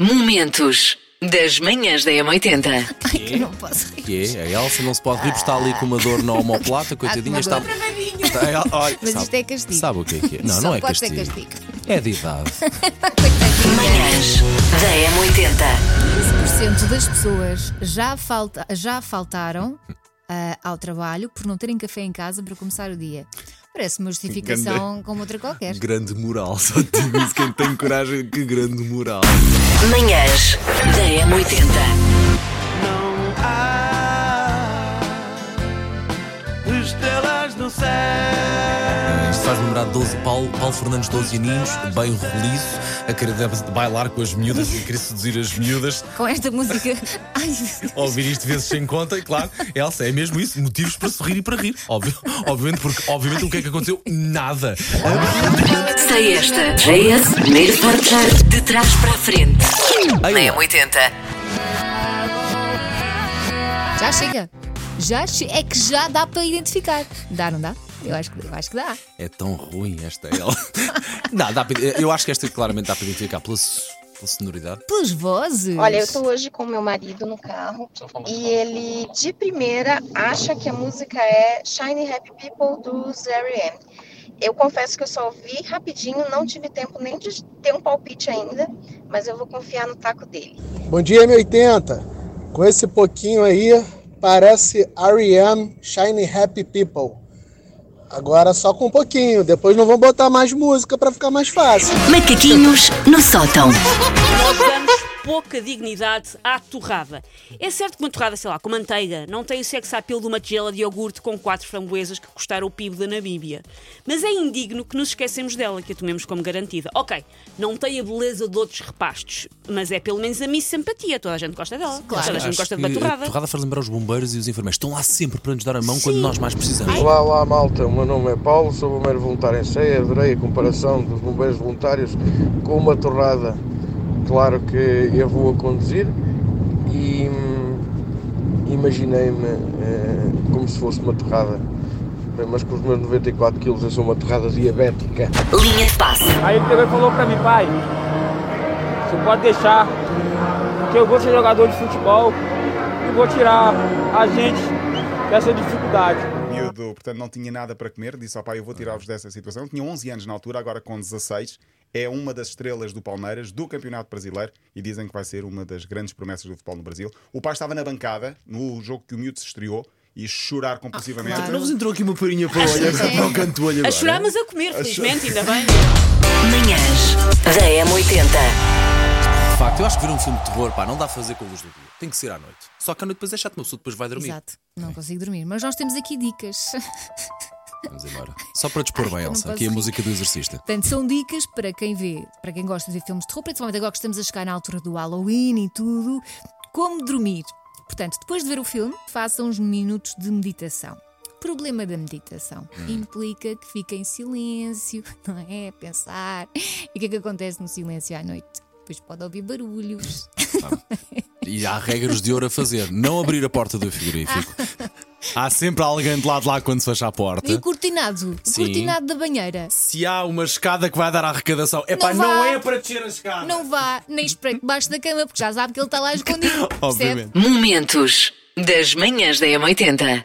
Momentos das manhãs da M80. Ai, que eu não posso rir. Que é? A Elsa não se pode rir porque está ali com uma dor na omoplata, coitadinha. uma Está... está... Olha, Mas sabe- isto é castigo. Sabe o que é que é? Não, Só não é pode ser castigo. castigo. É de idade. Manhãs da M80. 15% das pessoas já, falta, já faltaram ah, ao trabalho por não terem café em casa para começar o dia. Parece uma justificação como outra qualquer. Grande moral, só te digo isso. Quem tem coragem, que grande moral. Manhãs da M80. Não há estrelas no céu. Isto faz lembrar de 12, Paulo, Paulo Fernandes, 12 aninhos, bem roliço, a querer bailar com as miúdas e querer seduzir as miúdas. Com esta música. Ai, Ouvir isto vezes sem conta, e claro, Elsa, é mesmo isso, motivos para sorrir e para rir. Óbvio, obviamente, porque obviamente o que é que aconteceu? Nada. Sei esta. JS, primeiro forte de trás para a frente. Na M80. já chega. Já che- é que já dá para identificar. Dá, não dá? Eu acho, que- eu acho que dá. É tão ruim esta ela. Não, dá para- eu acho que esta claramente dá para identificar pela, pela sonoridade. Pelas vozes. Olha, eu tô hoje com meu marido no carro e ele de primeira acha que a música é Shiny Happy People do R.E.M. Eu confesso que eu só ouvi rapidinho, não tive tempo nem de ter um palpite ainda, mas eu vou confiar no taco dele. Bom dia, M80. Com esse pouquinho aí, parece R.E.M. Shiny Happy People. Agora só com um pouquinho, depois não vão botar mais música pra ficar mais fácil. Macaquinhos no sótão. Pouca dignidade à torrada. É certo que uma torrada, sei lá, com manteiga, não tem o sex appeal de uma tigela de iogurte com quatro framboesas que custaram o PIB da Namíbia. Mas é indigno que nos esquecemos dela, que a tomemos como garantida. Ok, não tem a beleza de outros repastos, mas é pelo menos a mim simpatia. Toda a gente gosta dela. Toda a gente gosta de uma torrada. A torrada faz lembrar os bombeiros e os enfermeiros. Estão lá sempre para nos dar a mão quando nós mais precisamos. Olá, olá malta, o meu nome é Paulo, sou bombeiro voluntário em ceia, adorei a comparação dos bombeiros voluntários com uma torrada. Claro que eu vou a conduzir e hum, imaginei-me eh, como se fosse uma torrada. Mas com os meus 94 quilos eu sou uma torrada diabética. Linha de passe. Aí ele pegou e falou pra mim, pai, você pode deixar, que eu vou ser jogador de futebol e vou tirar a gente dessa dificuldade. miúdo, portanto, não tinha nada para comer, disse ao pai: Eu vou tirar-vos dessa situação. Tinha 11 anos na altura, agora com 16. É uma das estrelas do Palmeiras, do Campeonato Brasileiro, e dizem que vai ser uma das grandes promessas do futebol no Brasil. O pai estava na bancada, no jogo que o miúdo se estreou, e chorar compulsivamente. claro. Não vos entrou aqui uma farinha para o olho, para o canto do olho A agora? chorar, mas a comer, felizmente, ainda bem. Manhãs da M80. De facto, eu acho que ver um filme de terror, pá, não dá a fazer com a luz do dia. Tem que ser à noite. Só que à noite depois é chato, uma pessoa depois vai dormir. Exato. Não consigo dormir. Mas nós temos aqui dicas. Vamos embora. Só para dispor bem, Elsa. Aqui a música do exorcista. Portanto, são dicas para quem vê, para quem gosta de ver filmes de terror, principalmente agora que estamos a chegar na altura do Halloween e tudo. Como dormir? Portanto, depois de ver o filme, façam uns minutos de meditação. Problema da meditação implica que fica em silêncio, não é? Pensar. E o que é que acontece no silêncio à noite? Depois pode ouvir barulhos. E há regras de ouro a fazer. Não abrir a porta do frigorífico. Há sempre alguém de lado de lá quando se fecha a porta. E o cortinado? O Sim. cortinado da banheira. Se há uma escada que vai dar à arrecadação, é pá, Não é para descer a escada. Não vá nem espreite debaixo da cama, porque já sabe que ele está lá escondido. percebe? Obviamente. Momentos das manhãs da M80.